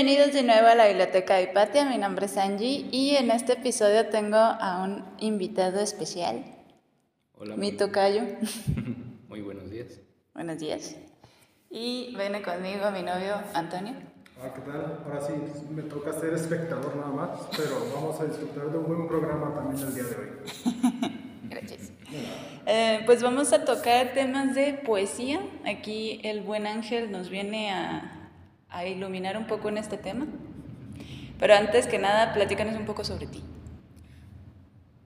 Bienvenidos de nuevo a la Biblioteca de Hipatia. Mi nombre es Angie y en este episodio tengo a un invitado especial. Hola. Mi tocayo. Muy buenos días. Buenos días. Y viene conmigo mi novio Antonio. Ah, ¿qué tal? Ahora sí, me toca ser espectador nada más, pero vamos a disfrutar de un buen programa también el día de hoy. Gracias. Eh, pues vamos a tocar temas de poesía. Aquí el buen ángel nos viene a, a iluminar un poco en este tema. Pero antes que nada, platícanos un poco sobre ti.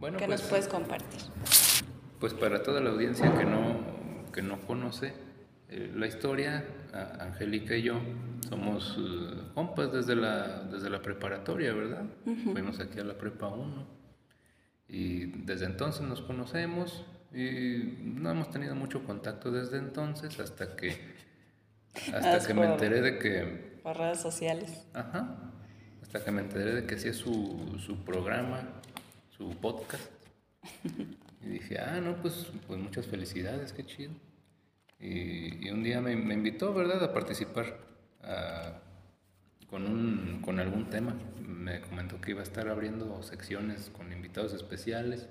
Bueno, ¿Qué pues, nos puedes compartir? pues para toda la audiencia que no, que no conoce eh, la historia, Angélica y yo somos eh, compas desde la, desde la preparatoria, ¿verdad? Fuimos aquí a la prepa 1 y desde entonces nos conocemos y no hemos tenido mucho contacto desde entonces hasta que, hasta que me enteré de que Por redes sociales. Ajá. Hasta que me enteré de que hacía su, su programa, su podcast. Y dije, ah, no, pues, pues muchas felicidades, qué chido. Y, y un día me, me invitó, ¿verdad?, a participar a- con, un, con algún tema. Me comentó que iba a estar abriendo secciones con invitados especiales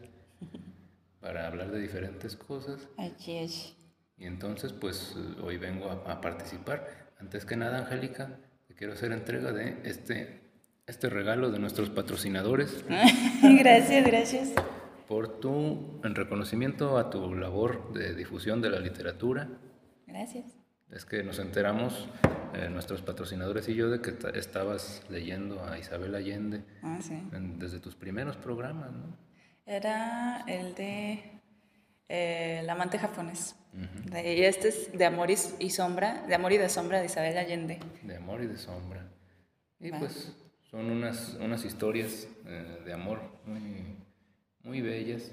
para hablar de diferentes cosas. Es. Y entonces, pues hoy vengo a, a participar. Antes que nada, Angélica, te quiero hacer entrega de este, este regalo de nuestros patrocinadores gracias, gracias. por tu, en reconocimiento a tu labor de difusión de la literatura. Gracias. Es que nos enteramos, eh, nuestros patrocinadores y yo, de que ta- estabas leyendo a Isabel Allende Ah, sí. en- desde tus primeros programas, ¿no? Era el de eh, El amante japonés. Y este es de Amor y, y Sombra, de Amor y de Sombra de Isabel Allende. de amor y de sombra. Y pues son unas, unas historias eh, de amor muy, muy bellas.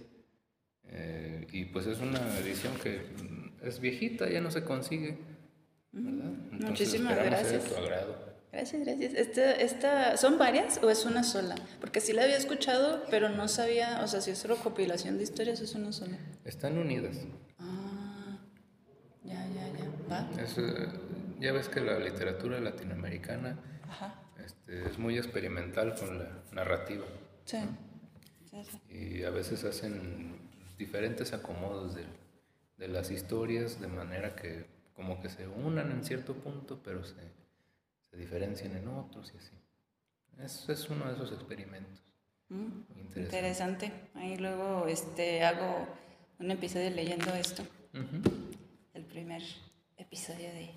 Eh, y pues es una edición que mm, es viejita, ya no se consigue. ¿verdad? Entonces, muchísimas sea de gracias. tu agrado. Gracias, gracias. Este, esta, ¿Son varias o es una sola? Porque sí la había escuchado, pero no sabía, o sea, si es recopilación de historias o es una sola. Están unidas. Ah, ya, ya, ya. ¿Va? Es, eh, ya ves que la literatura latinoamericana Ajá. este, es muy experimental con la narrativa. Sí. Sí, sí. y a veces hacen diferentes acomodos de, de las historias de manera que como que se unan en cierto punto pero se, se diferencian en otros y así. Es, es uno de esos experimentos. Mm, Interesante. Interesante. Ahí luego este, hago un episodio leyendo esto. El primer episodio de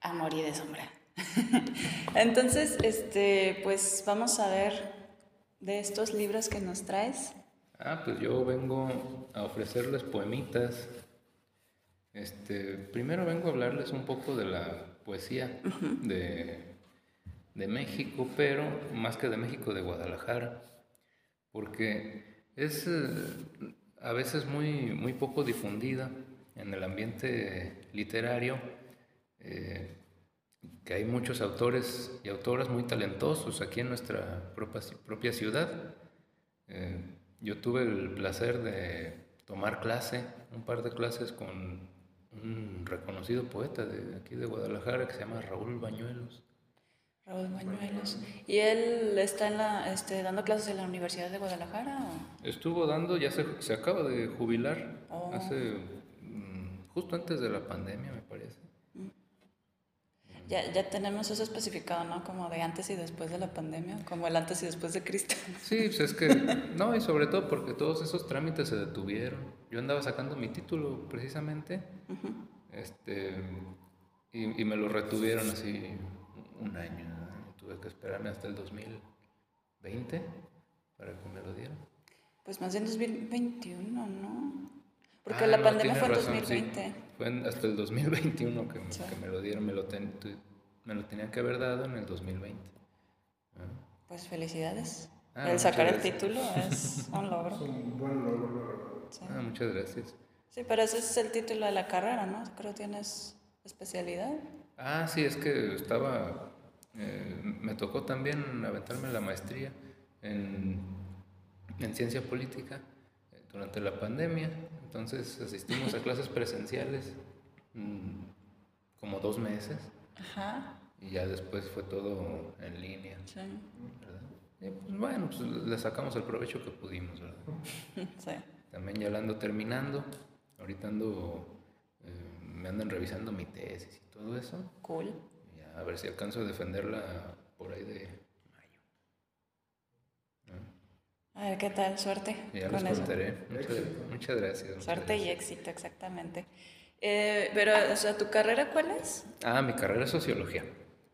Amor y de Sombra. Entonces, este, pues vamos a ver de estos libros que nos traes. Ah, pues yo vengo a ofrecerles poemitas. Este, primero vengo a hablarles un poco de la poesía de, de México, pero más que de México, de Guadalajara, porque es eh, a veces muy, muy poco difundida en el ambiente literario, eh, que hay muchos autores y autoras muy talentosos aquí en nuestra propia, propia ciudad. Eh, yo tuve el placer de tomar clase, un par de clases con un reconocido poeta de aquí de Guadalajara que se llama Raúl Bañuelos. Raúl Bañuelos. ¿Y él está en la, este, dando clases en la Universidad de Guadalajara? o? Estuvo dando, ya se, se acaba de jubilar, Oh. hace mm, justo antes de la pandemia, me parece. Ya, ya tenemos eso especificado, ¿no? Como de antes y después de la pandemia, como el antes y después de Cristo. Sí, pues es que, no, y sobre todo porque todos esos trámites se detuvieron. Yo andaba sacando mi título precisamente, este, y, y me lo retuvieron así un año. ¿no? Tuve que esperarme hasta el 2020 para que me lo dieran. Pues más bien 2021, ¿no? Porque Ah, la no, pandemia fue en razón, sí. 2020. Fue en- hasta el 2021 que, Sí. que me lo dieron, me lo, ten- me lo tenían que haber dado en el 2020. Ah. Pues felicidades. Ah, el sacar el título es un Es logro. un buen logro, la verdad. Sí. Ah, muchas gracias. Sí, pero ese es el título de la carrera, ¿no? Creo que tienes especialidad. Ah, sí, es que estaba, eh, me tocó también aventarme la maestría en, en ciencia política eh, durante la pandemia. Entonces asistimos a clases presenciales mm, como dos meses Ajá. y ya después fue todo en línea. Sí. pues bueno, pues le sacamos el provecho que pudimos, ¿verdad? Sí. También ya la ando terminando. Ahorita ando, eh, me andan revisando mi tesis y todo eso. Cool. a ver si alcanzo a defenderla por ahí de A ver qué tal, suerte. Ya con les contaré. Muchas, gracias. Suerte y éxito, exactamente. Eh, pero, o sea, ¿tu carrera cuál es? Ah, mi carrera es sociología.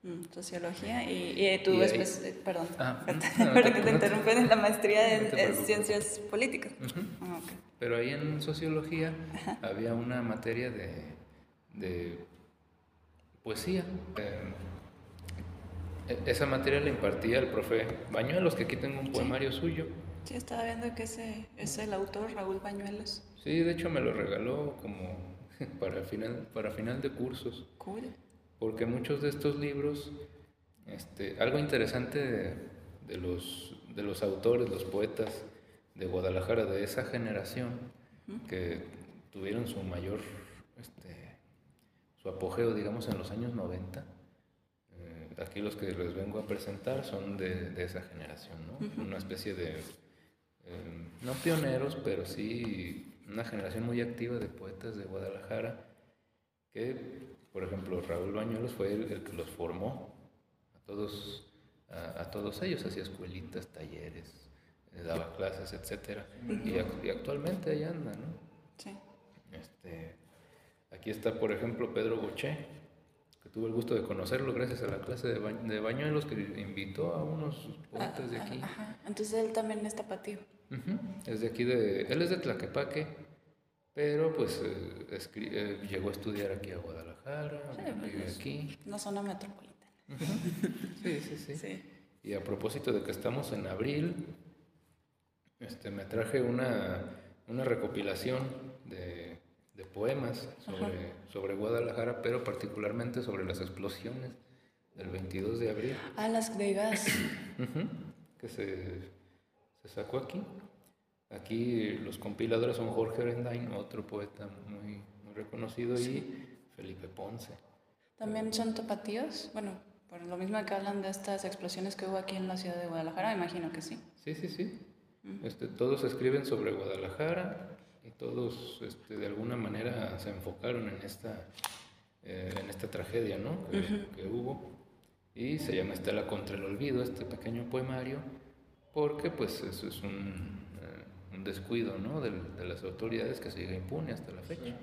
Mm, sociología y, tú después, eh, perdón, ah, que te interrumpen en la maestría en, ciencias políticas. Ah, Pero ahí en sociología había una materia de, de poesía. Eh, e, esa materia la impartía el profe Bañuelos, que aquí tengo un poemario suyo. Sí, estaba viendo que ese es el autor, Raúl Bañuelos. Sí, de hecho me lo regaló como para final, para final de cursos. Cool porque muchos de estos libros, este, algo interesante de, los, de los autores, los poetas de Guadalajara de esa generación, que tuvieron su mayor, este, su apogeo, digamos, en los años 90, eh, aquí los que les vengo a presentar son de, de esa generación, ¿no? Una especie de, eh, no pioneros, pero sí una generación muy activa de poetas de Guadalajara que por ejemplo, Raúl Bañuelos fue el, que los formó a todos, a, todos ellos, hacía escuelitas, talleres, eh, daba clases, etc. Y, actualmente ahí anda, ¿no? Sí. Este, aquí está, por ejemplo, Pedro Boché, que tuve el gusto de conocerlo gracias a la clase de, Bañuelos que invitó a unos poetas de aquí. Ajá. Entonces él también es de aquí de, él es de Tlaquepaque, pero pues eh, eh, llegó a estudiar aquí a Guadalajara, vive pues, aquí. No zona metropolitana. sí, sí, sí, Y a propósito de que estamos en abril, este, me traje una, una recopilación de, de poemas sobre, sobre, Guadalajara, pero particularmente sobre las explosiones del 22 de abril. Ah, las que se, se sacó aquí. Aquí los compiladores son Jorge Orendain, otro poeta muy, reconocido, y Felipe Ponce. ¿También son tapatíos? Bueno, por lo mismo que hablan de estas explosiones que hubo aquí en la ciudad de Guadalajara, imagino que sí. Sí, sí, sí. este, todos escriben sobre Guadalajara y todos este, de alguna manera se enfocaron en esta, eh, en esta tragedia ¿no? que, hubo. Y se llama Estela contra el olvido, este pequeño poemario, porque pues eso es un, un descuido ¿no? de, las autoridades que sigue impune hasta la fecha.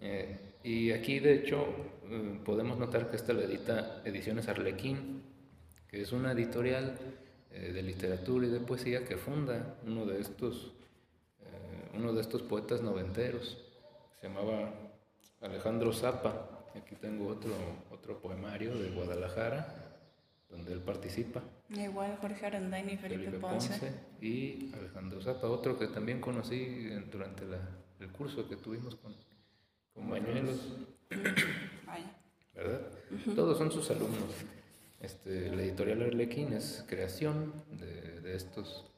Eh, y aquí, de hecho, eh, podemos notar que esta la edita Ediciones Arlequín, que es una editorial eh, de literatura y de poesía que funda uno de estos, uno de estos poetas noventeros, se llamaba Alejandro Zapa. Aquí tengo otro, otro poemario de Guadalajara, donde él participa. Igual Jorge Arandain y Felipe, Ponce. Y Alejandro Zapa, otro que también conocí durante el curso que tuvimos con, con Bañuelos. ¿Verdad? Todos son sus alumnos. Este, la editorial Arlequín es creación de, de estos,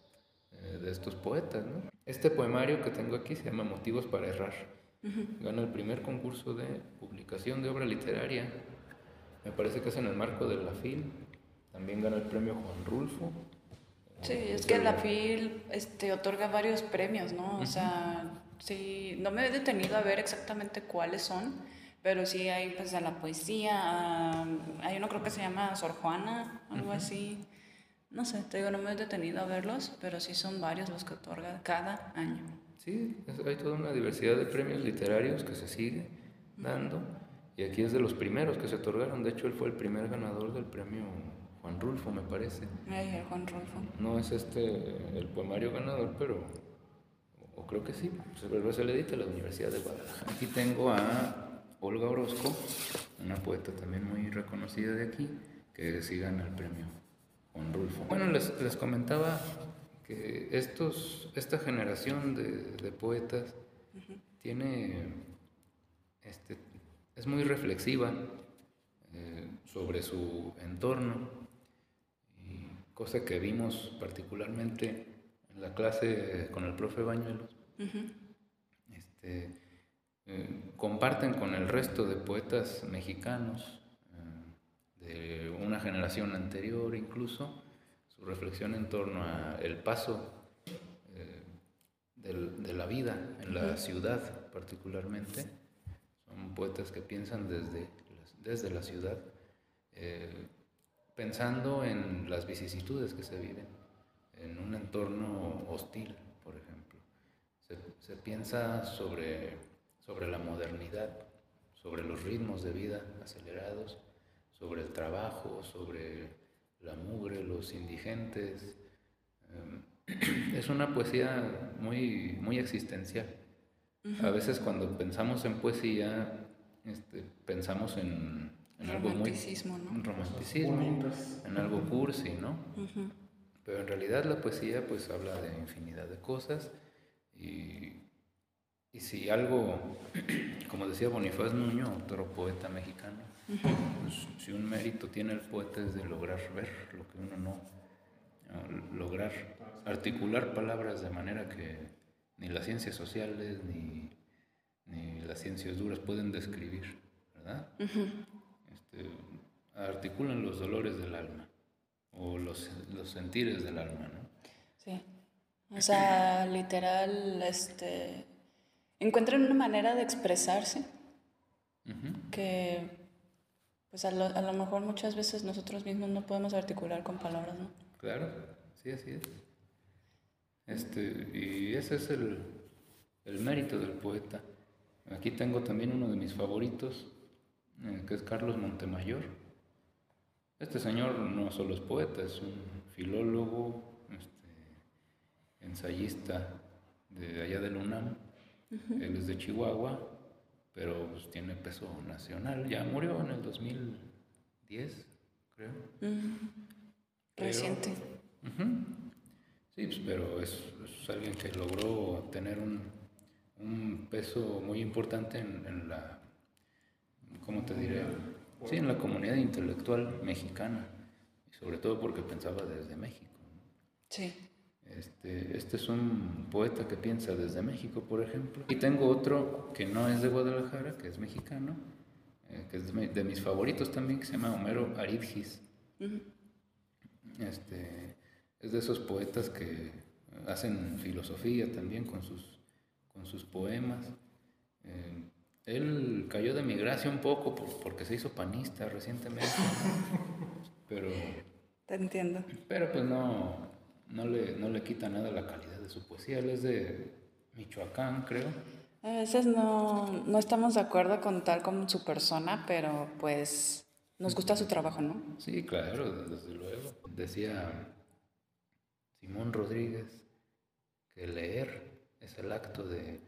eh, de estos poetas. ¿no? Este poemario que tengo aquí se llama Motivos para Errar. Gana el primer concurso de publicación de obra literaria. Me parece que es en el marco de la FIL también ganó el premio Juan Rulfo. Sí, es que la FIL este, otorga varios premios, ¿no? O sea, sí, no me he detenido a ver exactamente cuáles son, pero sí hay pues de la poesía, hay uno creo que se llama Sor Juana, algo así. No sé, te digo, no me he detenido a verlos, pero sí son varios los que otorga cada año. Sí, hay toda una diversidad de premios literarios que se sigue dando. Y aquí es de los primeros que se otorgaron. De hecho, él fue el primer ganador del premio Juan Rulfo, me parece. Ay, Juan Rulfo. No es este el poemario ganador, pero o creo que sí, se le edita a la Universidad de Guadalajara. Aquí tengo a Olga Orozco, una poeta también muy reconocida de aquí, que sí gana el premio Juan Rulfo. Bueno, les, les comentaba que estos, esta generación de, de poetas tiene, este, es muy reflexiva eh, sobre su entorno, cosa que vimos particularmente en la clase con el profe Bañuelos, este, eh, comparten con el resto de poetas mexicanos, eh, de una generación anterior incluso, su reflexión en torno al paso eh, de la vida en la ciudad particularmente. Son poetas que piensan desde, desde la ciudad, eh, pensando en las vicisitudes que se viven en un entorno hostil, por ejemplo. Se, se piensa sobre, sobre la modernidad, sobre los ritmos de vida acelerados, sobre el trabajo, sobre la mugre, los indigentes. Em, es una poesía muy, muy existencial. A veces cuando pensamos en poesía, este, pensamos en, algo muy... ¿no? romanticismo, en algo cursi, ¿no? Pero en realidad la poesía pues habla de infinidad de cosas y, y si algo, como decía Bonifaz Nuño, otro poeta mexicano, pues, si un mérito tiene el poeta es de lograr ver lo que uno no, lograr articular palabras de manera que ni las ciencias sociales ni, ni las ciencias duras pueden describir, ¿verdad? Este, articulan los dolores del alma o los, los sentires del alma, ¿no? Sí. O sea, literal, este, encuentran una manera de expresarse que pues a lo, a lo, mejor muchas veces nosotros mismos no podemos articular con palabras, ¿no? Claro, sí, así es. Este, y ese es el, el mérito del poeta. Aquí tengo también uno de mis favoritos, eh, que es Carlos Montemayor. Este señor no solo es poeta, es un filólogo, este, ensayista de allá del UNAM. Él es de Chihuahua pero pues, tiene peso nacional. Ya murió en el 2010, creo. Reciente. Sí, pues, pero es, alguien que logró tener un, un peso muy importante en, en, la, ¿cómo te diré? Sí, en la comunidad intelectual mexicana, y sobre todo porque pensaba desde México. Sí. Este, este es un poeta que piensa desde México, por ejemplo. Y tengo otro que no es de Guadalajara, que es mexicano, eh, que es de, mis favoritos también, que se llama Homero Aridgis. este, es de esos poetas que hacen filosofía también con sus, con sus poemas. Eh, él cayó de mi gracia un poco porque se hizo panista recientemente, pero... Te entiendo. Pero pues no, no le, no le quita nada la calidad de su poesía. Él es de Michoacán, creo. A veces no, no estamos de acuerdo con tal como su persona, pero pues nos gusta su trabajo, ¿no? Sí, claro, desde luego. Decía Simón Rodríguez que leer es el acto de,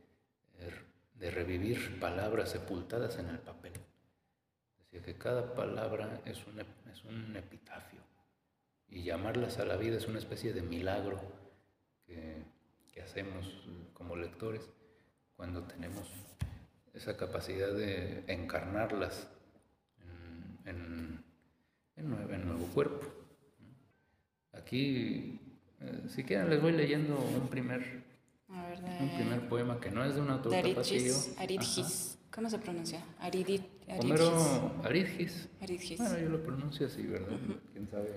de revivir palabras sepultadas en el papel. Decía que cada palabra es un, es un epitafio y llamarlas a la vida es una especie de milagro que, hacemos como lectores cuando tenemos esa capacidad de encarnarlas en, en, nuevo, cuerpo. Aquí, eh, si quieren, les voy leyendo un primer, un primer poema que no es de un autor Aridgis, Aridgis. ¿Cómo se pronuncia? Aridit, Homero Aridgis. Bueno, yo lo pronuncio así, ¿verdad? ¿Quién sabe?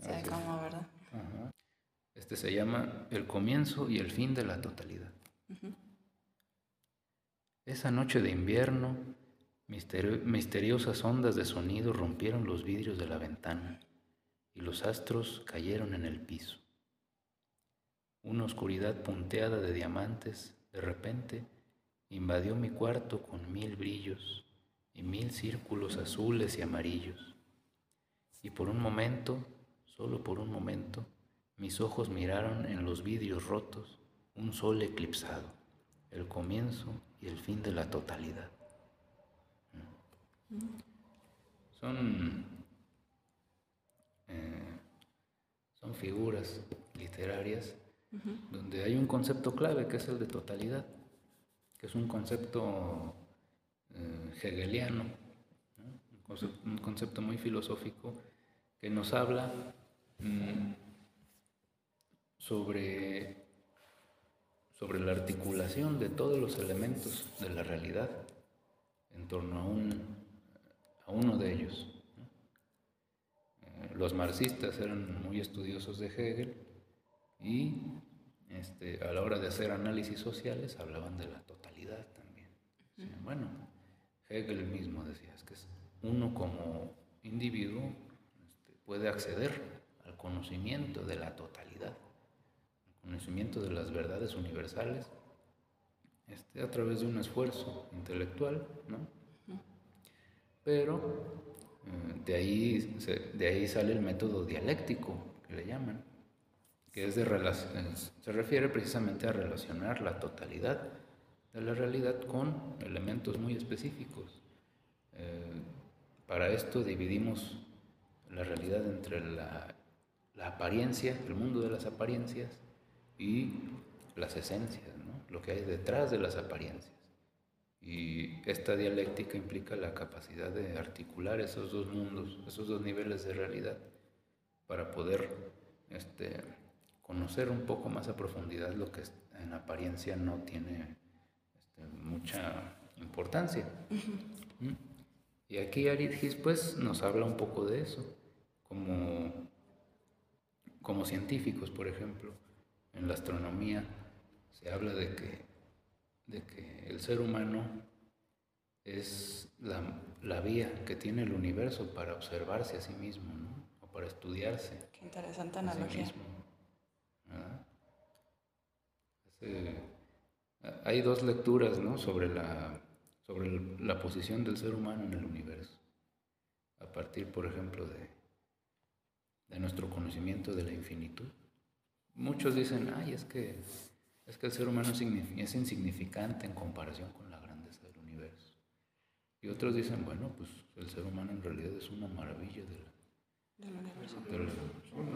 ¿verdad? Este se llama El comienzo y el fin de la totalidad. Esa noche de invierno, misteriosas ondas de sonido rompieron los vidrios de la ventana y los astros cayeron en el piso. Una oscuridad punteada de diamantes, de repente, invadió mi cuarto con mil brillos y mil círculos azules y amarillos. Y por un momento Solo por un momento mis ojos miraron en los vidrios rotos un sol eclipsado, el comienzo y el fin de la totalidad. Son, eh, son figuras literarias donde hay un concepto clave que es el de totalidad, que es un concepto eh, hegeliano, un concepto muy filosófico que nos habla Mm, sobre, sobre la articulación de todos los elementos de la realidad en torno a un, uno de ellos. Eh, los marxistas eran muy estudiosos de Hegel y este, a la hora de hacer análisis sociales hablaban de la totalidad también. bueno, Hegel mismo decía que uno como individuo este, puede acceder al conocimiento de la totalidad, al conocimiento de las verdades universales, este, a través de un esfuerzo intelectual, ¿no? Pero eh, de, ahí, de ahí sale el método dialéctico, que le llaman, que es de se refiere precisamente a relacionar la totalidad de la realidad con elementos muy específicos. Eh, para esto dividimos la realidad entre la, la, apariencia, el mundo de las apariencias y las esencias, ¿no? lo que hay detrás de las apariencias. Y esta dialéctica implica la capacidad de articular esos dos mundos, esos dos niveles de realidad, para poder este, conocer un poco más a profundidad lo que en apariencia no tiene este, mucha importancia. ¿Mm? Y aquí Aridgis pues nos habla un poco de eso, como, como científicos, por ejemplo, en la astronomía se habla de que, de que el ser humano es la, la, vía que tiene el universo para observarse a sí mismo, ¿no? o para estudiarse. Qué interesante analogía. Hay dos lecturas ¿no? sobre, la, sobre la posición del ser humano en el universo, a partir, por ejemplo, de, de nuestro conocimiento de la infinitud. Muchos dicen, ay, es que, es que el ser humano es insignificante en comparación con la grandeza del universo. Y otros dicen, bueno, pues el ser humano en realidad es una maravilla del, universo.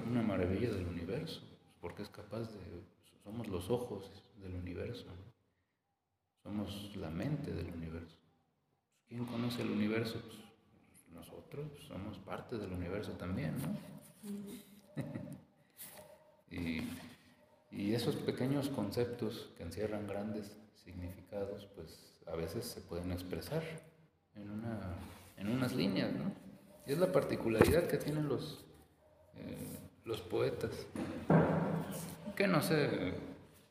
una maravilla del universo, porque es capaz de somos los ojos del universo, somos la mente del universo. ¿Quién conoce el universo? Pues, nosotros somos parte del universo también, ¿no? y, esos pequeños conceptos que encierran grandes significados, pues a veces se pueden expresar en, una, en unas líneas, ¿no? Y es la particularidad que tienen los, eh, los poetas que no se,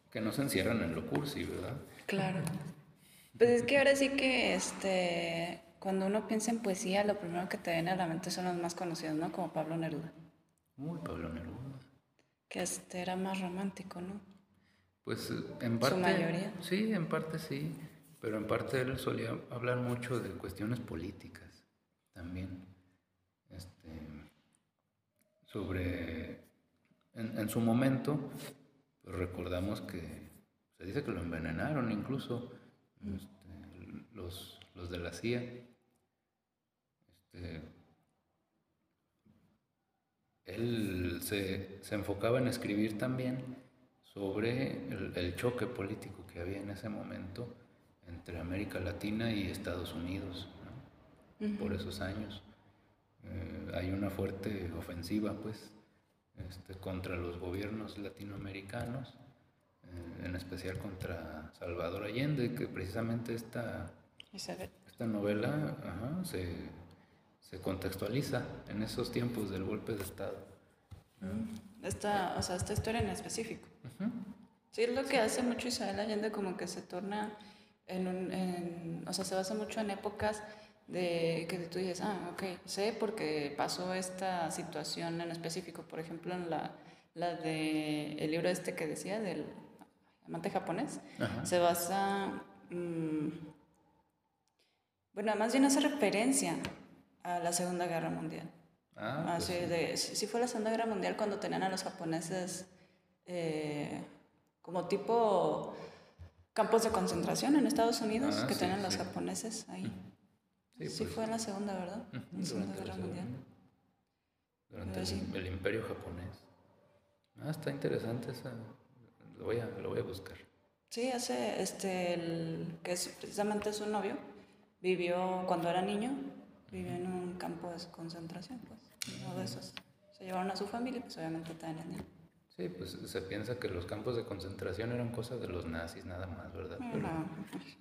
que no se encierran en lo cursi, ¿verdad? Claro. Pues es que ahora sí que este, cuando uno piensa en poesía, lo primero que te viene a la mente son los más conocidos, ¿no? Como Pablo Neruda. Uy, Pablo Neruda. Que este era más romántico, ¿no? Pues en parte. Su mayoría. Sí, en parte sí. Pero en parte él solía hablar mucho de cuestiones políticas también. Este, sobre en, su momento, pues recordamos que se dice que lo envenenaron incluso este, los, de la CIA. Este, él se, enfocaba en escribir también sobre el, choque político que había en ese momento entre América Latina y Estados Unidos por esos años. Eh, hay una fuerte ofensiva, pues, este, contra los gobiernos latinoamericanos, eh, en especial contra Salvador Allende, que precisamente esta, esta novela se, se, contextualiza en esos tiempos del golpe de Estado. Mm. Esta, o sea, esta historia en específico. Sí, es lo que hace mucho Isabel Allende, como que se torna en un, en, o sea, se basa mucho en épocas de que tú dices, ah, ok, sé porque pasó esta situación en específico, por ejemplo, en la, la de el libro este que decía del amante japonés, se basa, mm, bueno, más bien hace referencia a la Segunda Guerra Mundial. Ah, pues sí. de, sí fue la Segunda Guerra Mundial cuando tenían a los japoneses eh, como tipo campos de concentración en Estados Unidos, ah, que tenían los japoneses ahí. Sí, pues. fue en la segunda, ¿verdad? la Segunda Guerra Mundial. Durante el, Imperio Japonés. Ah, está interesante esa. Lo voy a, lo voy a buscar. Sí, hace, este, el, que es precisamente su novio, vivió, cuando era niño, vivió en un campo de concentración, pues, uno de esos. Se llevaron a su familia, pues obviamente también el. Sí, pues se piensa que los campos de concentración eran cosas de los nazis nada más, ¿verdad?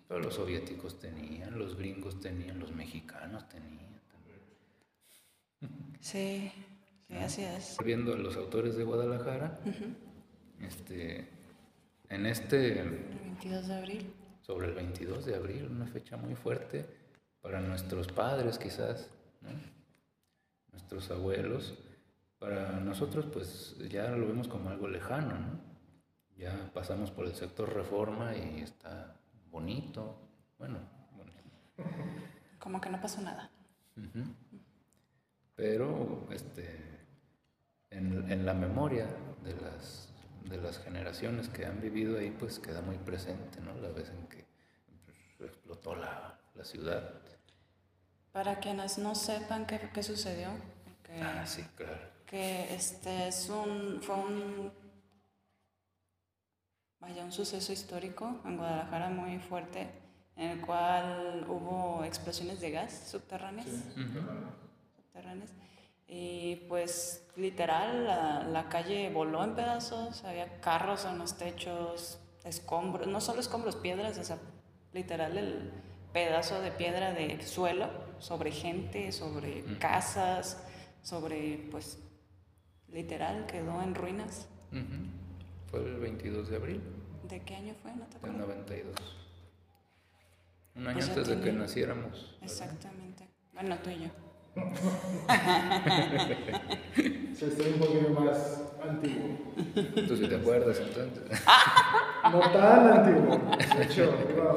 Pero, los soviéticos tenían, los gringos tenían, los mexicanos tenían también. Sí, sí, así es. Viendo a los autores de Guadalajara, este, en este... El 22 de abril. Sobre el 22 de abril, una fecha muy fuerte para nuestros padres quizás, nuestros abuelos. Para nosotros pues ya lo vemos como algo lejano, ¿no? Ya pasamos por el sector reforma y está bonito, bueno, Como que no pasó nada. Pero este, en, en, la memoria de las, de las generaciones que han vivido ahí, pues queda muy presente, ¿no? La vez en que explotó la, la, ciudad. Para quienes no sepan qué, qué sucedió. Que, ah, sí, claro. Que este es un, fue un, vaya, un suceso histórico en Guadalajara muy fuerte, en el cual hubo explosiones de gas subterráneas. Sí. subterráneas. Y pues literal la, la, calle voló en pedazos, había carros en los techos, escombros, no solo escombros, piedras, o sea, literal el pedazo de piedra de suelo sobre gente, sobre casas, sobre pues literal quedó en ruinas. Uh -huh. Fue el 22 de abril. ¿De qué año fue? ¿No te Del 92. Un año pues antes de que naciéramos. Exactamente. Bueno, tú y yo. Se está un poquito más antiguo. ¿Tú sí te acuerdas entonces? no tan antiguo. De hecho, iba,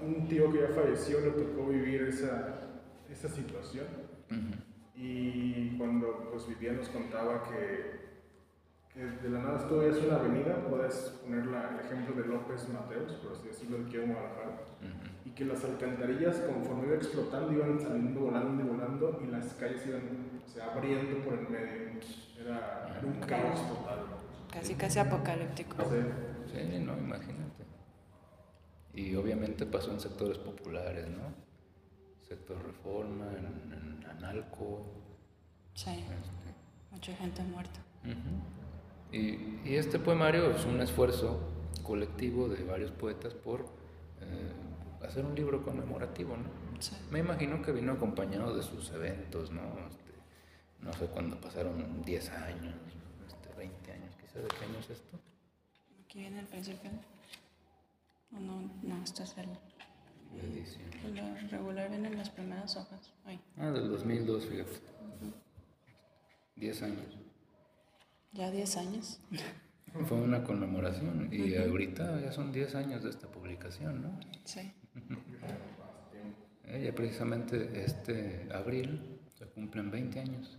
un tío que ya falleció le tocó vivir esa, esa situación. Uh -huh. Y cuando pues, vivía nos contaba que que de la nada esto es una avenida, puedes poner la, el ejemplo de López Mateos, por así decirlo, de aquí a Guadalajara, uh -huh. y que las alcantarillas conforme iba explotando iban saliendo, volando y volando, y las calles iban o sea, abriendo por el medio. Era, era un caos total. Casi, casi apocalíptico. Sí. sí, no, imagínate. Y obviamente pasó en sectores populares, ¿no? Sector Reforma, en, en Analco. Sí, este. mucha gente muerta. Uh -huh. Y, y, este poemario es un esfuerzo colectivo de varios poetas por eh, hacer un libro conmemorativo, ¿no? Sí. Me imagino que vino acompañado de sus eventos, ¿no? Este, no sé cuándo pasaron 10 años, este, 20 años, quizá, ¿de qué año es esto? Aquí viene el principio. No, no, esto es el... Edición. Lo regular vienen las primeras hojas. Ay. Ah, del 2002, fíjate. 10 uh -huh. años. Ya 10 años. Fue una conmemoración y uh -huh. ahorita ya son 10 años de esta publicación, ¿no? Sí. Ella precisamente este abril se cumplen 20 años.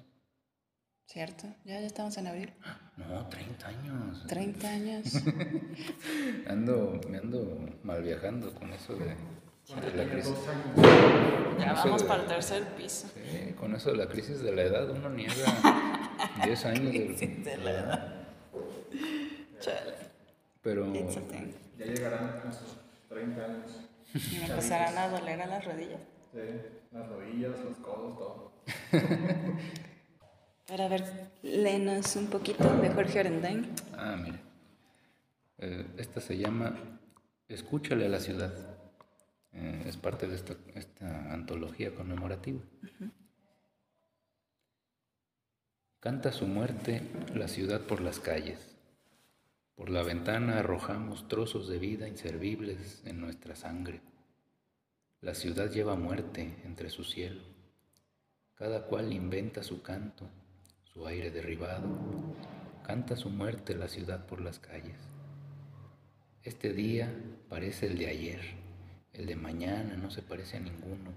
¿Cierto? ¿Ya, ya estamos en abril? No, 30 años. 30 años. ando, me ando mal viajando con eso de, la crisis. Ya vamos para el tercer piso. Sí, con eso de la crisis de la edad uno niega 10 años de, de la edad. Chale. Pero ya llegarán a sus 30 años. ¿Y me empezarán a doler a las rodillas? Sí, las rodillas, los codos, todo. Para ver, léenos un poquito de Jorge Orendain. Ah, mire. Eh, esta se llama Escúchale a la ciudad. Eh, es parte de esta, esta antología conmemorativa. Uh -huh. Canta su muerte la ciudad por las calles. Por la ventana arrojamos trozos de vida inservibles en nuestra sangre. La ciudad lleva muerte entre su cielo. Cada cual inventa su canto, su aire derribado. Canta su muerte la ciudad por las calles. Este día parece el de ayer, el de mañana no se parece a ninguno.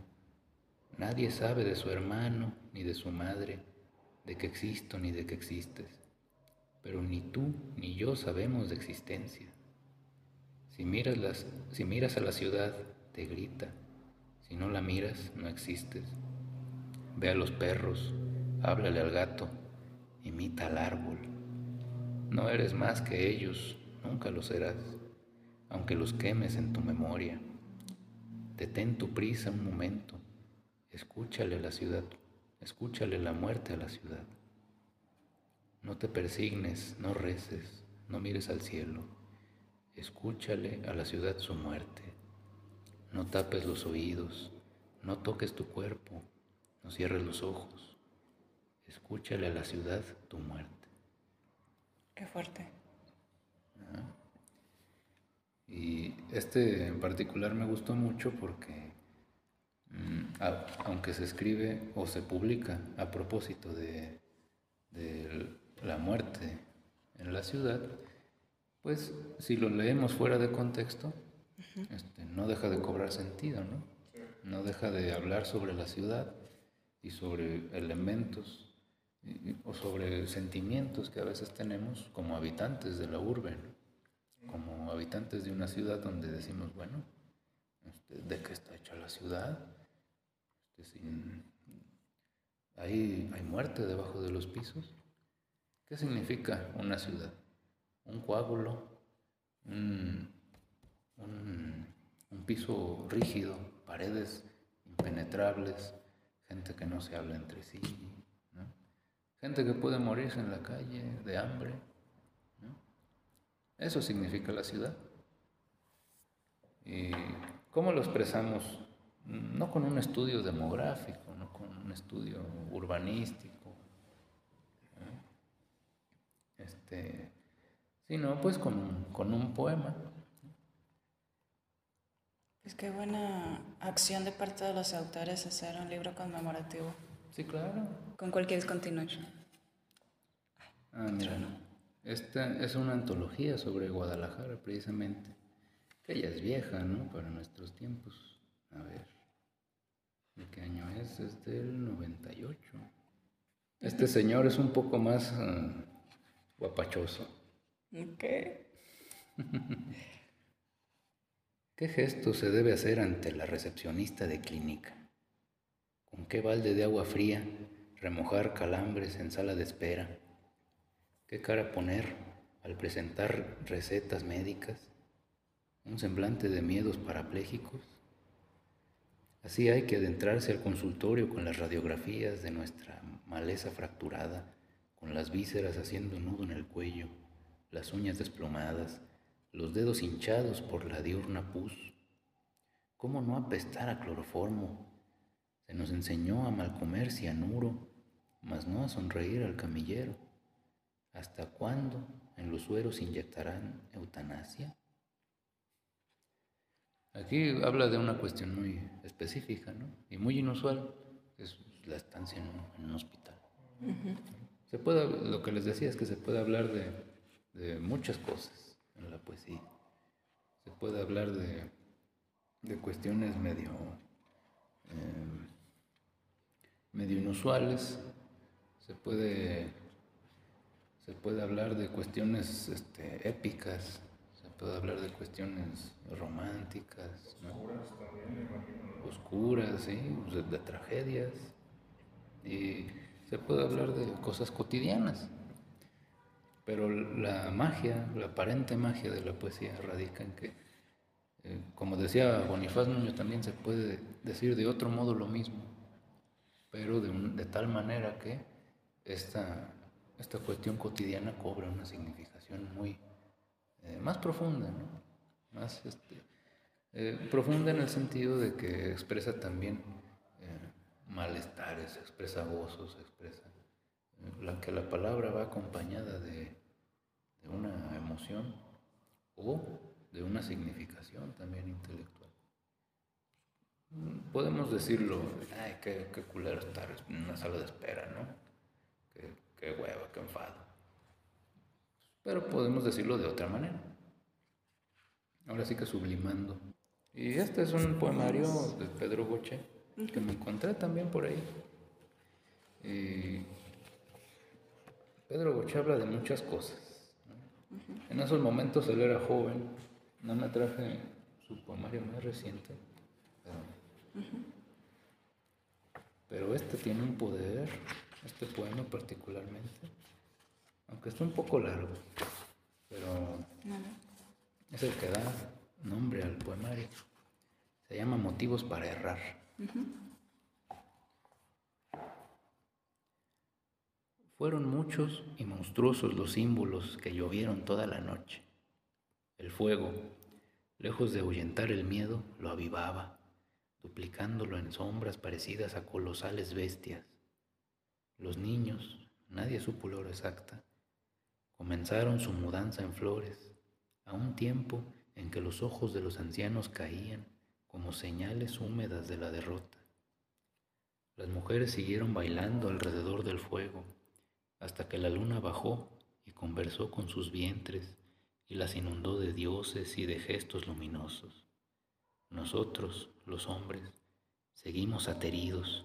Nadie sabe de su hermano ni de su madre de que existo ni de que existes, pero ni tú ni yo sabemos de existencia. Si miras, las, si miras a la ciudad, te grita, si no la miras, no existes. Ve a los perros, háblale al gato, imita al árbol. No eres más que ellos, nunca lo serás, aunque los quemes en tu memoria. Detén tu prisa un momento, escúchale a la ciudad Escúchale la muerte a la ciudad. No te persignes, no reces, no mires al cielo. Escúchale a la ciudad su muerte. No tapes los oídos, no toques tu cuerpo, no cierres los ojos. escúchale a la ciudad tu muerte. Qué fuerte. Y este en particular me gustó mucho porque, mm, aunque se escribe o se publica a propósito de, la muerte en la ciudad, pues si lo leemos fuera de contexto, este, no deja de cobrar sentido, ¿no? No deja de hablar sobre la ciudad y sobre elementos o sobre sentimientos que a veces tenemos como habitantes de la urbe, como habitantes de una ciudad donde decimos, bueno, este, ¿de qué está hecha la ciudad? Este, ¿hay, ¿Hay muerte debajo de los pisos? ¿Qué significa una ciudad? Un coágulo, un, un piso rígido, paredes impenetrables, gente que no se habla entre sí, Gente que puede morirse en la calle de hambre. Eso significa la ciudad. ¿Y cómo lo expresamos? No con un estudio demográfico, no con un estudio urbanístico, este, sino pues con un, con un poema. Es que buena acción de parte de los autores hacer un libro conmemorativo. Sí, claro. Con cualquier continuación. Ah, mira. Esta es una antología sobre Guadalajara, precisamente. Que ya es vieja, ¿no? Para nuestros tiempos. A ver. ¿De qué año es? Es del 98. Este señor es un poco más uh, guapachoso. ¿Qué? ¿Qué gesto se debe hacer ante la recepcionista de clínica? ¿Con qué balde de agua fría remojar calambres en sala de espera? ¿Qué cara poner al presentar recetas médicas? ¿Un semblante de miedos parapléjicos? Así hay que adentrarse al consultorio con las radiografías de nuestra maleza fracturada, con las vísceras haciendo nudo en el cuello, las uñas desplomadas, los dedos hinchados por la diurna pus. ¿Cómo no apestar a cloroformo, se nos enseñó a malcomer cianuro, mas no a sonreír al camillero. ¿Hasta cuándo en los sueros inyectarán eutanasia? Aquí habla de una cuestión muy específica ¿no? y muy inusual, es la estancia en un, hospital. Se puede, lo que les decía es que se puede hablar de, de muchas cosas en la poesía. Se puede hablar de, de cuestiones medio eh, medio inusuales. Se puede, se puede hablar de cuestiones este, épicas, se puede hablar de cuestiones románticas, oscuras también, Oscuras, sí, de, tragedias. Y se puede hablar de cosas cotidianas. Pero la magia, la aparente magia de la poesía radica en que, eh, como decía Bonifaz Nuño, también se puede decir de otro modo lo mismo pero de, de tal manera que esta, esta cuestión cotidiana cobra una significación muy eh, más profunda, ¿no? más este, eh, profunda en el sentido de que expresa también eh, malestares, expresa gozos, expresa la que la palabra va acompañada de, una emoción o de una significación también intelectual podemos decirlo, ay, qué, culero estar en una sala de espera, ¿no? Qué hueva, qué enfado. Pero podemos decirlo de otra manera. Ahora sí que sublimando. Y este es un poemario de Pedro Boche, que me encontré también por ahí. Y Pedro Boche habla de muchas cosas. En esos momentos él era joven, no me traje su poemario más reciente, pero este tiene un poder, este poema particularmente, aunque está un poco largo, pero es el que da nombre al poemario. Se llama Motivos para errar. Fueron muchos y monstruosos los símbolos que llovieron toda la noche. El fuego, lejos de ahuyentar el miedo, lo avivaba duplicándolo en sombras parecidas a colosales bestias. Los niños, nadie supo la exacta, comenzaron su mudanza en flores, a un tiempo en que los ojos de los ancianos caían como señales húmedas de la derrota. Las mujeres siguieron bailando alrededor del fuego hasta que la luna bajó y conversó con sus vientres y las inundó de dioses y de gestos luminosos. Nosotros, los hombres, seguimos ateridos.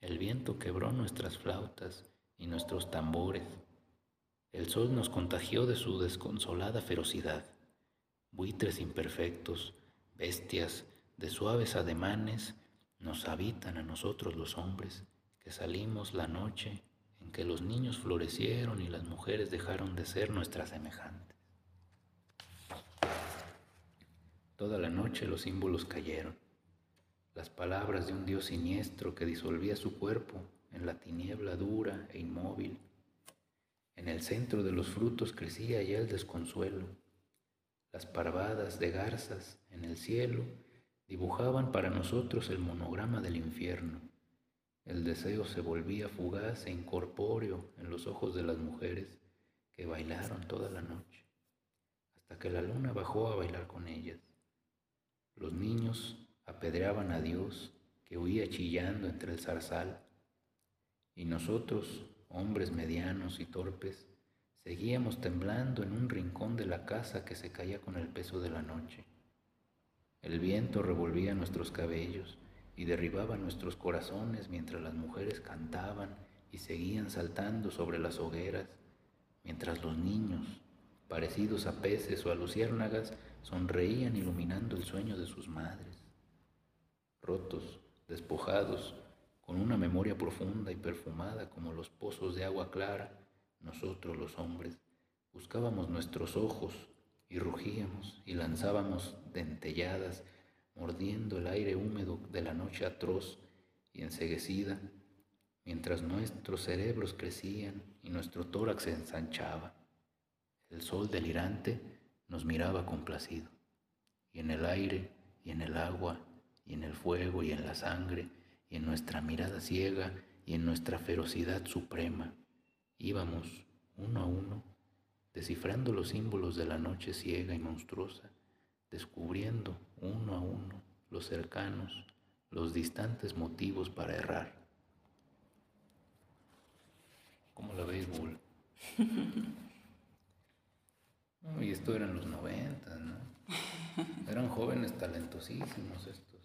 El viento quebró nuestras flautas y nuestros tambores. El sol nos contagió de su desconsolada ferocidad. Buitres imperfectos, bestias de suaves ademanes, nos habitan a nosotros los hombres, que salimos la noche en que los niños florecieron y las mujeres dejaron de ser nuestras semejantes. Toda la noche los símbolos cayeron, las palabras de un Dios siniestro que disolvía su cuerpo en la tiniebla dura e inmóvil. En el centro de los frutos crecía ya el desconsuelo. Las parvadas de garzas en el cielo dibujaban para nosotros el monograma del infierno. El deseo se volvía fugaz e incorpóreo en los ojos de las mujeres que bailaron toda la noche, hasta que la luna bajó a bailar con ellas. Los niños apedreaban a Dios que huía chillando entre el zarzal, y nosotros, hombres medianos y torpes, seguíamos temblando en un rincón de la casa que se caía con el peso de la noche. El viento revolvía nuestros cabellos y derribaba nuestros corazones mientras las mujeres cantaban y seguían saltando sobre las hogueras, mientras los niños, parecidos a peces o a luciérnagas, sonreían iluminando el sueño de sus madres. Rotos, despojados, con una memoria profunda y perfumada como los pozos de agua clara, nosotros los hombres buscábamos nuestros ojos y rugíamos y lanzábamos dentelladas, mordiendo el aire húmedo de la noche atroz y enseguecida, mientras nuestros cerebros crecían y nuestro tórax se ensanchaba. El sol delirante nos miraba complacido, y en el aire, y en el agua, y en el fuego, y en la sangre, y en nuestra mirada ciega, y en nuestra ferocidad suprema, íbamos, uno a uno, descifrando los símbolos de la noche ciega y monstruosa, descubriendo uno a uno los cercanos, los distantes motivos para errar. ¿Cómo la veis, Bull? y esto eran los 90, ¿no? Eran jóvenes talentosísimos estos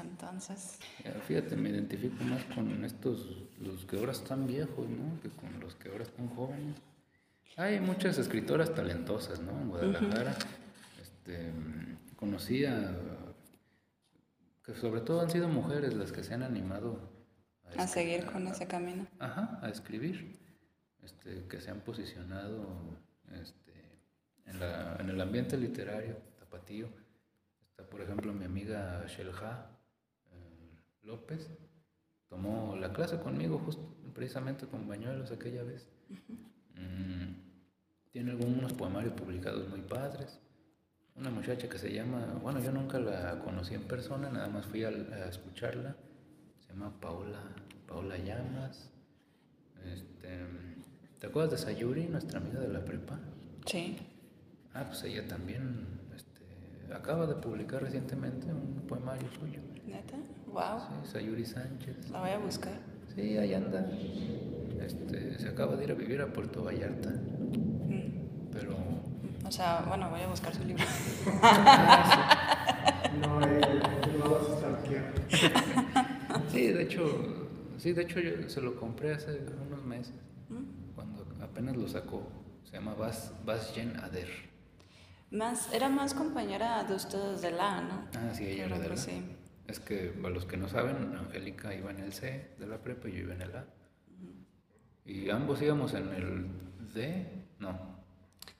entonces. Fíjate, me identifico más con estos, los que ahora están viejos, ¿no? Que con los que ahora están jóvenes. Hay muchas escritoras talentosas, ¿no? En Guadalajara. este, conocí a, que sobre todo han sido mujeres las que se han animado a, seguir con ese camino. Ajá, a escribir. Este, que se han posicionado este, en, la, en el ambiente literario tapatío. Está, por ejemplo, mi amiga Shelja, López tomó la clase conmigo justo, precisamente con Bañuelos aquella vez. Mm, tiene algunos poemarios publicados muy padres. Una muchacha que se llama, bueno, yo nunca la conocí en persona, nada más fui a, escucharla. Se llama Paola, Paola Llamas. Este, ¿Te acuerdas de Sayuri, nuestra amiga de la prepa? Sí. Ah, pues ella también acaba de publicar recientemente un poemario suyo. ¿Neta? Wow. Sí, Sayuri Sánchez. La voy a buscar. Sí, ahí anda. Este, se acaba de ir a vivir a Puerto Vallarta. Mm. Pero. O sea, bueno, voy a buscar su libro. no, eh, no vas a estar Sí, de hecho, sí, de hecho yo se lo compré hace unos meses. Mm. Cuando apenas lo sacó. Se llama Bas, Jen Ader. Más, era más compañera de ustedes de la, ¿no? Ah, sí, ella era de la. Sí. Es que, para los que no saben, Angélica iba en el C de la prepa y yo iba en el A. Y ambos íbamos en el D, no.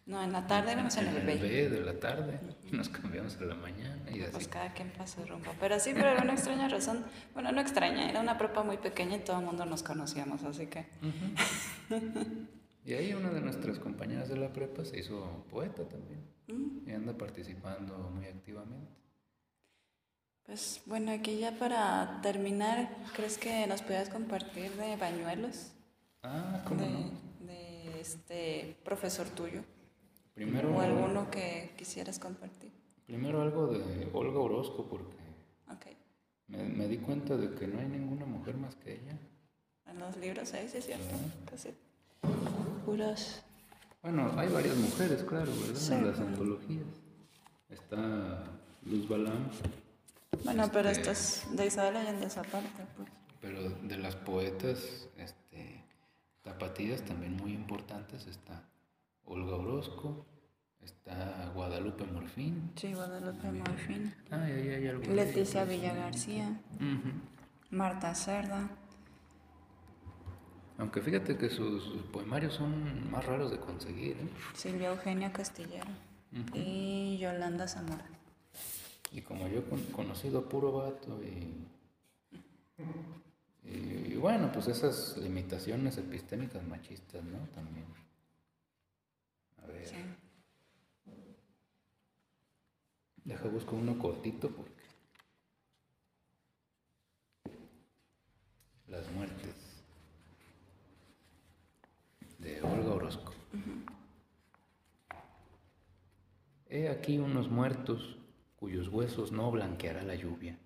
No, en la tarde íbamos en, el B. En el B de la tarde, nos cambiamos a la mañana y así. Pues cada quien pasó rumbo. Pero sí, por alguna extraña razón, bueno, no extraña, era una prepa muy pequeña y todo el mundo nos conocíamos, así que... y ahí una de nuestras compañeras de la prepa se hizo poeta también. Y anda participando muy activamente. Pues bueno, aquí ya para terminar, ¿crees que nos puedas compartir de bañuelos? Ah, ¿cómo de, no? de este profesor tuyo. Primero, O alguno que quisieras compartir. primero algo de Olga Orozco, porque Ok. me, me di cuenta de que no hay ninguna mujer más que ella. En los libros ahí, sí es cierto. Casi puras. Bueno, hay varias mujeres, claro, ¿verdad? Sí. En las antologías. Está Luz Balam, Bueno, pero Este- estas de Isabel Allende esa parte, pues. pero de las poetas este, tapatías también muy importantes está Olga Orozco, está Guadalupe Morfín. Sí, Guadalupe Morfín. Ah, y ahí hay algo. de Leticia ellas. Villa García. Ujú. Marta Cerda. Aunque fíjate que sus, sus poemarios son más raros de conseguir, ¿eh? Silvia Eugenia Castillero. Y Yolanda Zamora. Y como yo he con- conocido a puro vato y, y, y bueno, pues esas limitaciones epistémicas machistas, ¿no? También. A ver, Sí. deja busco uno cortito porque... Las muertes. De Olga Orozco. He aquí unos muertos cuyos huesos no blanqueará la lluvia,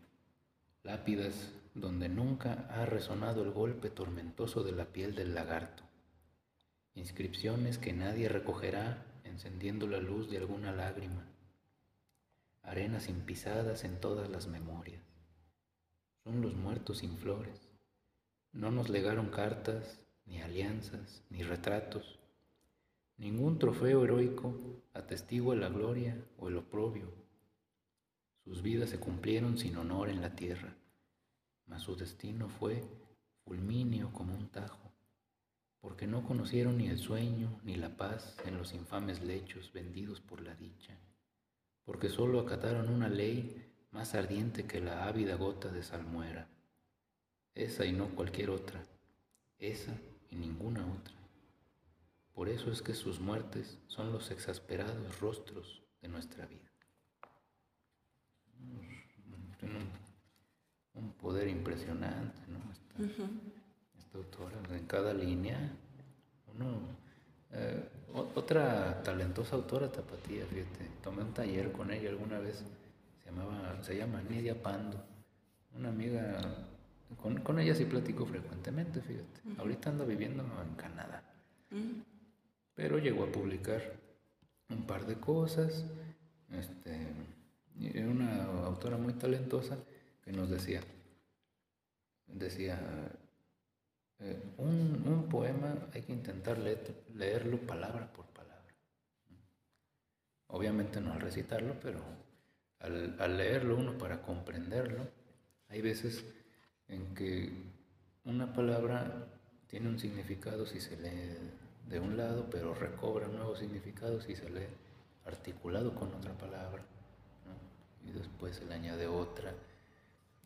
lápidas donde nunca ha resonado el golpe tormentoso de la piel del lagarto, inscripciones que nadie recogerá encendiendo la luz de alguna lágrima, arenas impisadas en todas las memorias. Son los muertos sin flores. No nos legaron cartas, ni alianzas, ni retratos. Ningún trofeo heroico atestigua la gloria o el oprobio. Sus vidas se cumplieron sin honor en la tierra, mas su destino fue fulmíneo como un tajo, porque no conocieron ni el sueño ni la paz en los infames lechos vendidos por la dicha, porque sólo acataron una ley más ardiente que la ávida gota de salmuera, esa y no cualquier otra, esa y ninguna otra. Por eso es que sus muertes son los exasperados rostros de nuestra vida. Tiene un, un poder impresionante, ¿no? Esta, esta autora, en cada línea, uno... eh, otra talentosa autora tapatía, fíjate, tomé un taller con ella alguna vez, se, llamaba, se llama Nidia Pando, una amiga, con, con ella sí platico frecuentemente, fíjate, ahorita ando viviendo en Canadá pero llegó a publicar un par de cosas. Este, era una autora muy talentosa que nos decía, decía, eh, un, un poema hay que intentar leer- leerlo palabra por palabra. Obviamente no al recitarlo, pero al, al leerlo uno para comprenderlo, hay veces en que una palabra tiene un significado si se lee de un lado, pero recobra un nuevo significado si se lee articulado con otra palabra, y después se le añade otra.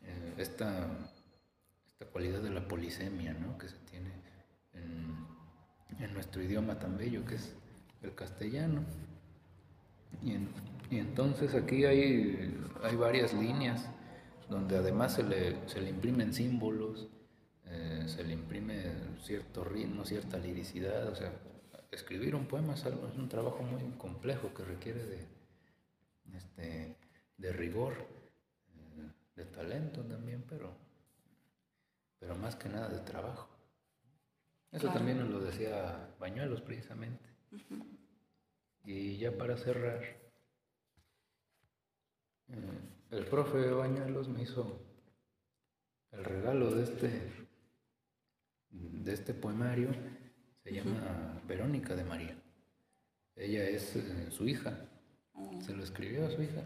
Eh, esta, esta cualidad de la polisemia ¿no? que se tiene en, nuestro idioma tan bello que es el castellano. Y, y entonces aquí hay, hay varias líneas donde además se le, se le imprimen símbolos, eh, se le imprime cierto ritmo, cierta liricidad. O sea, escribir un poema es, algo, es un trabajo muy complejo que requiere de, este, de rigor, eh, de talento también, pero, pero más que nada de trabajo. Eso Claro. también nos lo decía Bañuelos precisamente. Y ya para cerrar, eh, el profe Bañuelos me hizo el regalo de este, de este poemario, se llama Verónica de María. Ella es eh, su hija, se lo escribió a su hija.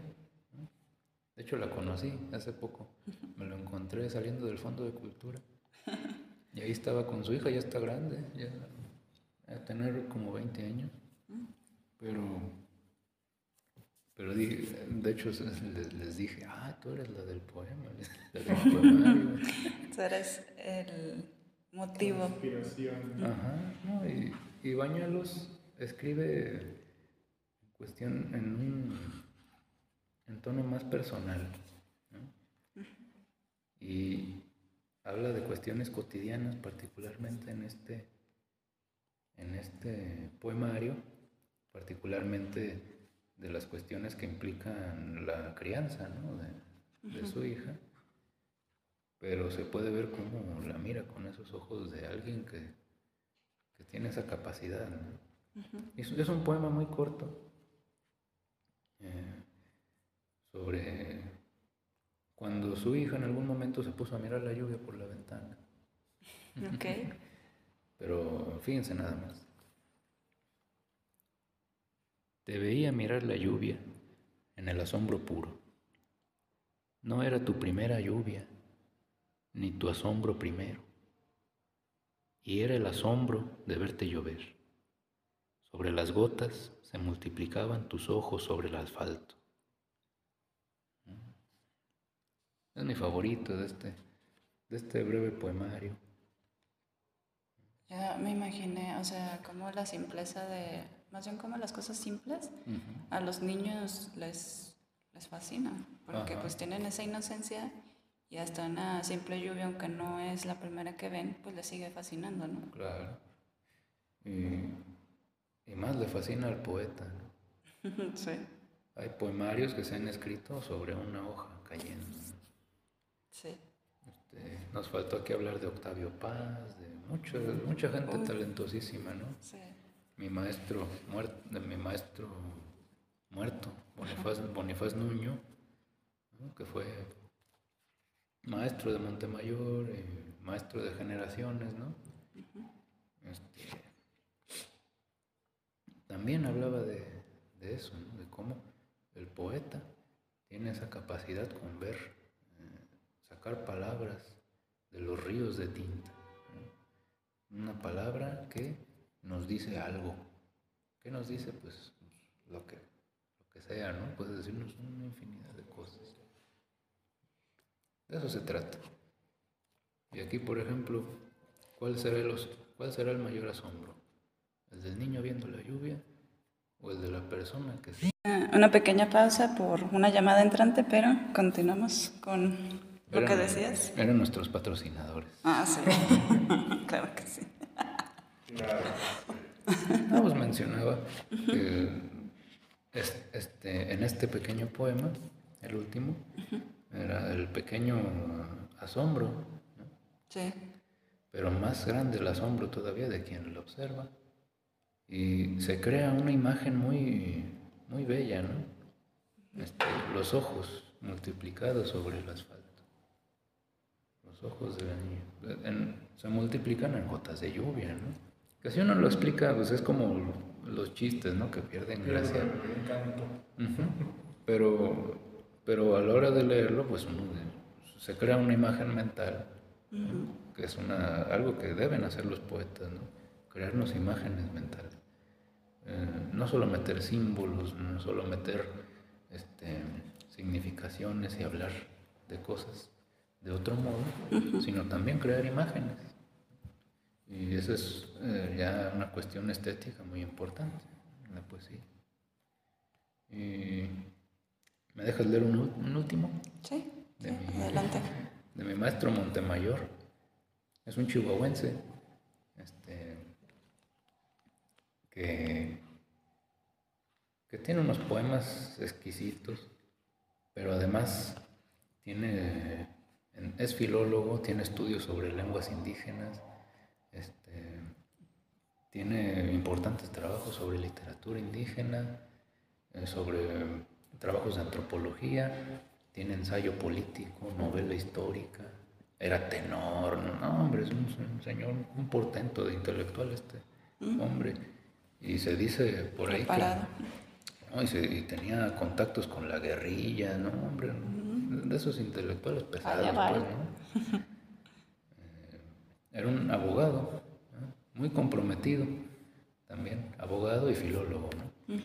De hecho, la conocí hace poco, me lo encontré saliendo del Fondo de Cultura. Y ahí estaba con su hija, ya está grande, ya a tener como 20 años. Pero, pero de hecho les, les dije, ah, tú eres la del poema, la del poemario. Tú eres el motivo. Inspiración. Ajá, no, y, y Bañuelos escribe en cuestión en un en tono más personal. ¿no? y habla de cuestiones cotidianas, particularmente en este, en este poemario, particularmente de las cuestiones que implican la crianza de, su hija, pero se puede ver cómo la mira con esos ojos de alguien que, tiene esa capacidad. es, un poema muy corto eh, sobre cuando su hija en algún momento se puso a mirar la lluvia por la ventana. Ok. Pero fíjense nada más. Te veía mirar la lluvia en el asombro puro. No era tu primera lluvia, ni tu asombro primero. Y era el asombro de verte llover. Sobre las gotas se multiplicaban tus ojos sobre el asfalto. Es mi favorito de este, de este breve poemario. Ya me imaginé, o sea, como la simpleza de, más bien como las cosas simples, a los niños les, les fascina, porque pues tienen esa inocencia y hasta una simple lluvia, aunque no es la primera que ven, pues les sigue fascinando, ¿no? Claro. Y, y más le fascina al poeta, ¿no? sí. Hay poemarios que se han escrito sobre una hoja cayendo. Sí. Este, nos faltó aquí hablar de Octavio Paz, de mucho, mucha gente talentosísima, ¿no? Sí. Mi maestro muerto, mi maestro muerto, Bonifaz, Nuño, que fue maestro de Montemayor, eh, maestro de generaciones, ¿no? Este, también hablaba de, de eso, ¿no? de cómo el poeta tiene esa capacidad con ver sacar palabras de los ríos de tinta. Una palabra que nos dice algo. ¿Qué nos dice? Pues lo que, lo que sea, ¿no? Puede decirnos una infinidad de cosas. De eso se trata. Y aquí, por ejemplo, ¿cuál será el, cuál será el mayor asombro? ¿El del niño viendo la lluvia o el de la persona que se... Una pequeña pausa por una llamada entrante, pero continuamos con ¿Lo que decías? Eran nuestros patrocinadores. Ah, sí. claro que sí. No, pues mencionaba que este, en este pequeño poema, el último, era el pequeño asombro. Sí. Pero más grande el asombro todavía de quien lo observa. Y se crea una imagen muy, muy bella, ¿no? Este, los ojos multiplicados sobre el asfalto ojos de la niña. se multiplican en gotas de lluvia, ¿no? Que si uno lo explica, pues es como los chistes, ¿no? Que pierden gracia. Pero, pero a la hora de leerlo, pues uno se crea una imagen mental, que es una, algo que deben hacer los poetas, ¿no? Crearnos imágenes mentales. Eh, no solo meter símbolos, no solo meter este, significaciones y hablar de cosas de otro modo, sino también crear imágenes. Y eso es eh, ya una cuestión estética muy importante en la poesía. Y ¿Me dejas leer un, último? Sí, de mi, adelante. De mi maestro Montemayor. Es un chihuahuense este, que, que tiene unos poemas exquisitos, pero además tiene es filólogo, tiene estudios sobre lenguas indígenas, tiene importantes trabajos sobre literatura indígena, eh, sobre trabajos de antropología, tiene ensayo político, novela histórica, era tenor, no, hombre, es un, señor, un portento de intelectual este mm. hombre. Y se dice por ahí que... y, tenía contactos con la guerrilla, no, hombre, de esos intelectuales pesados. Pues, eh, era un abogado, muy comprometido también, abogado y filólogo. ¿no?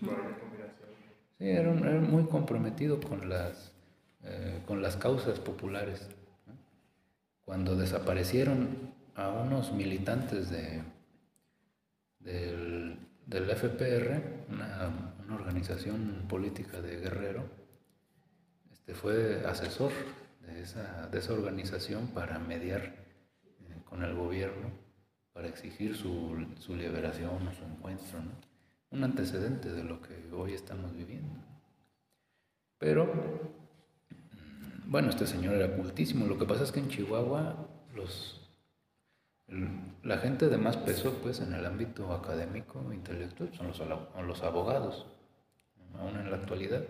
Sí, era, muy comprometido con las, eh, con las causas populares. Cuando desaparecieron a unos militantes de, del, del FPR, una, una organización política de Guerrero, este, fue asesor de esa, de esa organización para mediar eh, con el gobierno, para exigir su, su liberación o su encuentro. ¿no? Un antecedente de lo que hoy estamos viviendo. Pero, mm, bueno, este señor era cultísimo. Lo que pasa es que en Chihuahua los, la gente de más peso pues, en el ámbito académico, intelectual, son los, los abogados, aún en la actualidad,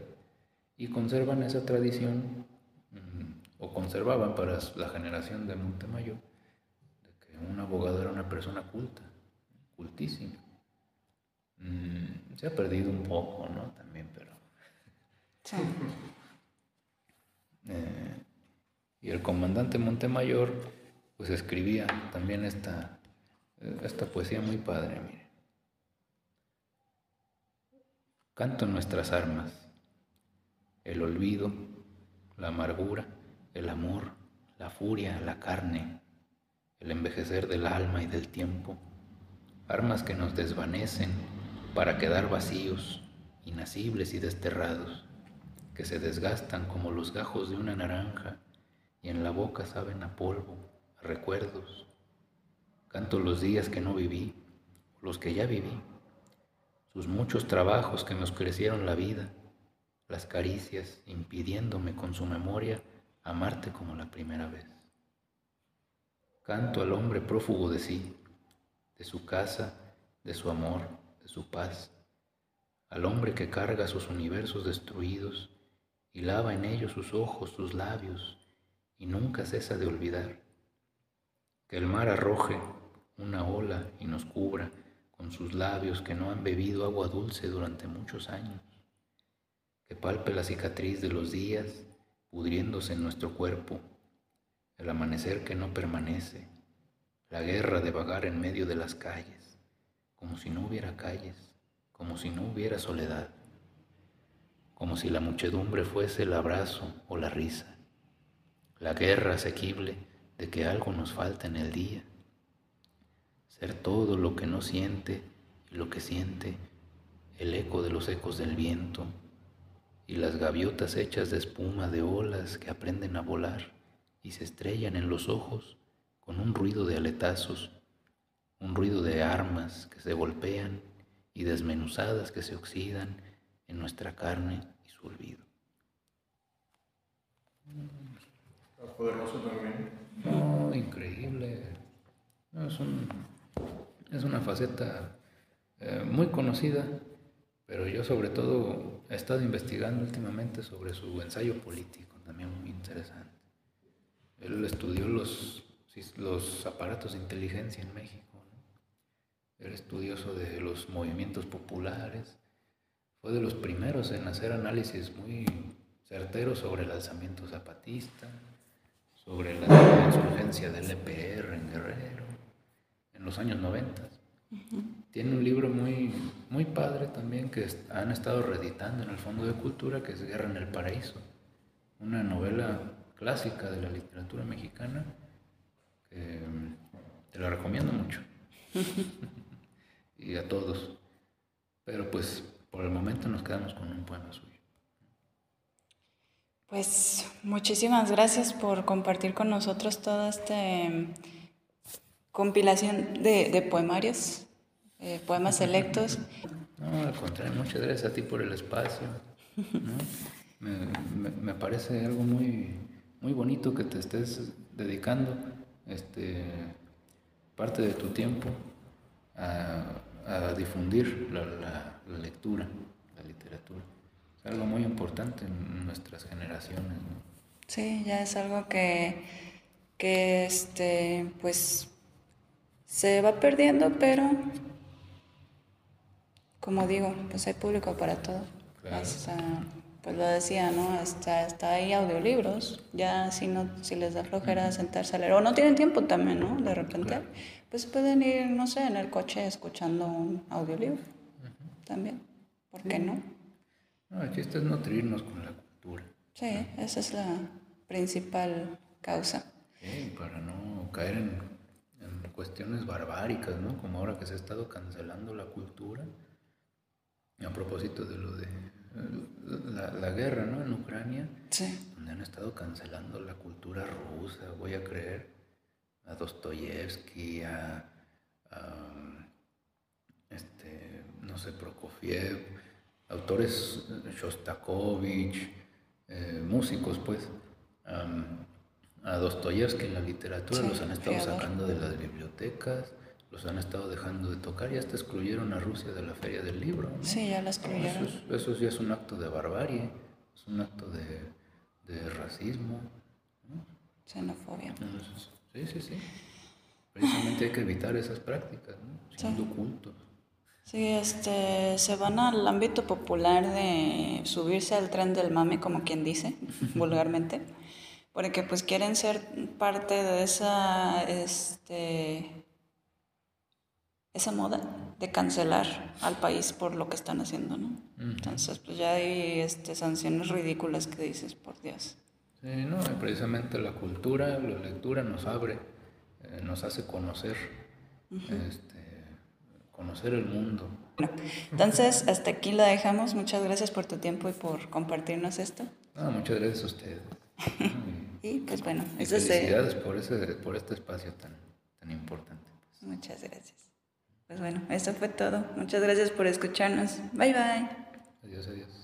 y conservan esa tradición o conservaban para la generación de Montemayor, un abogado era una persona culta, cultísima. Mm, se ha perdido un poco, ¿no? También, pero... Sí. Eh, y el comandante Montemayor, pues escribía también esta, esta poesía muy padre, mire. Canto nuestras armas, el olvido, la amargura, el amor, la furia, la carne, el envejecer del alma y del tiempo, armas que nos desvanecen para quedar vacíos, inacibles y desterrados, que se desgastan como los gajos de una naranja y en la boca saben a polvo, a recuerdos. Canto los días que no viví, los que ya viví, sus muchos trabajos que nos crecieron la vida, las caricias impidiéndome con su memoria amarte como la primera vez. Canto al hombre prófugo de sí, de su casa, de su amor, de su paz, al hombre que carga sus universos destruidos y lava en ellos sus ojos, sus labios, y nunca cesa de olvidar. Que el mar arroje una ola y nos cubra con sus labios que no han bebido agua dulce durante muchos años. Que palpe la cicatriz de los días pudriéndose en nuestro cuerpo, el amanecer que no permanece, la guerra de vagar en medio de las calles, como si no hubiera calles, como si no hubiera soledad, como si la muchedumbre fuese el abrazo o la risa, la guerra asequible de que algo nos falta en el día, ser todo lo que no siente y lo que siente, el eco de los ecos del viento, y las gaviotas hechas de espuma de olas que aprenden a volar y se estrellan en los ojos con un ruido de aletazos, un ruido de armas que se golpean y desmenuzadas que se oxidan en nuestra carne y su olvido. poderoso también. No, increíble. es, es, una faceta eh, muy conocida pero yo sobre todo he estado investigando últimamente sobre su ensayo político, también muy interesante. Él estudió los, los aparatos de inteligencia en México. ¿no? Era estudioso de los movimientos populares. Fue de los primeros en hacer análisis muy certeros sobre el alzamiento zapatista, sobre la insurgencia del EPR en Guerrero, en los años 90. Tiene un libro muy, muy padre también que han estado reeditando en el Fondo de Cultura, que es Guerra en el Paraíso, una novela clásica de la literatura mexicana que te la recomiendo mucho. y a todos. Pero pues por el momento nos quedamos con un poema suyo. Pues muchísimas gracias por compartir con nosotros toda esta compilación de, de poemarios eh, poemas selectos. No, al contrario, muchas gracias a ti por el espacio. Me, me, parece algo muy, muy bonito que te estés dedicando este, parte de tu tiempo a, a difundir la, la, lectura, la literatura. Es algo muy importante en nuestras generaciones. Sí, ya es algo que, que este, pues se va perdiendo, pero como digo, pues hay público para todo. Pues lo decía, ¿no? Está, está ahí audiolibros, ya si no si les da flojera sentarse a leer, o no tienen tiempo también, ¿no? De repente, pues pueden ir, no sé, en el coche escuchando un audiolibro también. ¿Por qué no? No, el chiste es nutrirnos con la cultura. Sí, esa es la principal causa. Sí, para no caer en, en cuestiones barbáricas, ¿no? Como ahora que se ha estado cancelando la cultura a propósito de lo de la, guerra, ¿no? En Ucrania, sí. donde han estado cancelando la cultura rusa, voy a creer, a Dostoyevsky, a, este, no sé, Prokofiev, autores, Shostakovich, eh, músicos, pues. a Dostoyevsky en la literatura los han estado sacando de las bibliotecas los han estado dejando de tocar y hasta excluyeron a Rusia de la feria del libro. Sí, ya la excluyeron. Eso, ya es un acto de barbarie, es un acto de, racismo. Xenofobia. sí, sí, sí. Precisamente hay que evitar esas prácticas, ¿no? siendo cultos. Sí, este, se van al ámbito popular de subirse al tren del mame, como quien dice, vulgarmente, porque pues quieren ser parte de esa, este, esa moda de cancelar al país por lo que están haciendo, ¿no? Entonces, pues ya hay este, sanciones ridículas que dices, por Dios. Sí, no, precisamente la cultura, la lectura nos abre, eh, nos hace conocer, este, conocer el mundo. Bueno, entonces, hasta aquí la dejamos. Muchas gracias por tu tiempo y por compartirnos esto. No, muchas gracias a ustedes. y pues bueno, eso felicidades por, ese, por este espacio tan, tan importante. Pues. Muchas gracias. Pues bueno, eso fue todo. Muchas gracias por escucharnos. Bye bye. Adiós, adiós.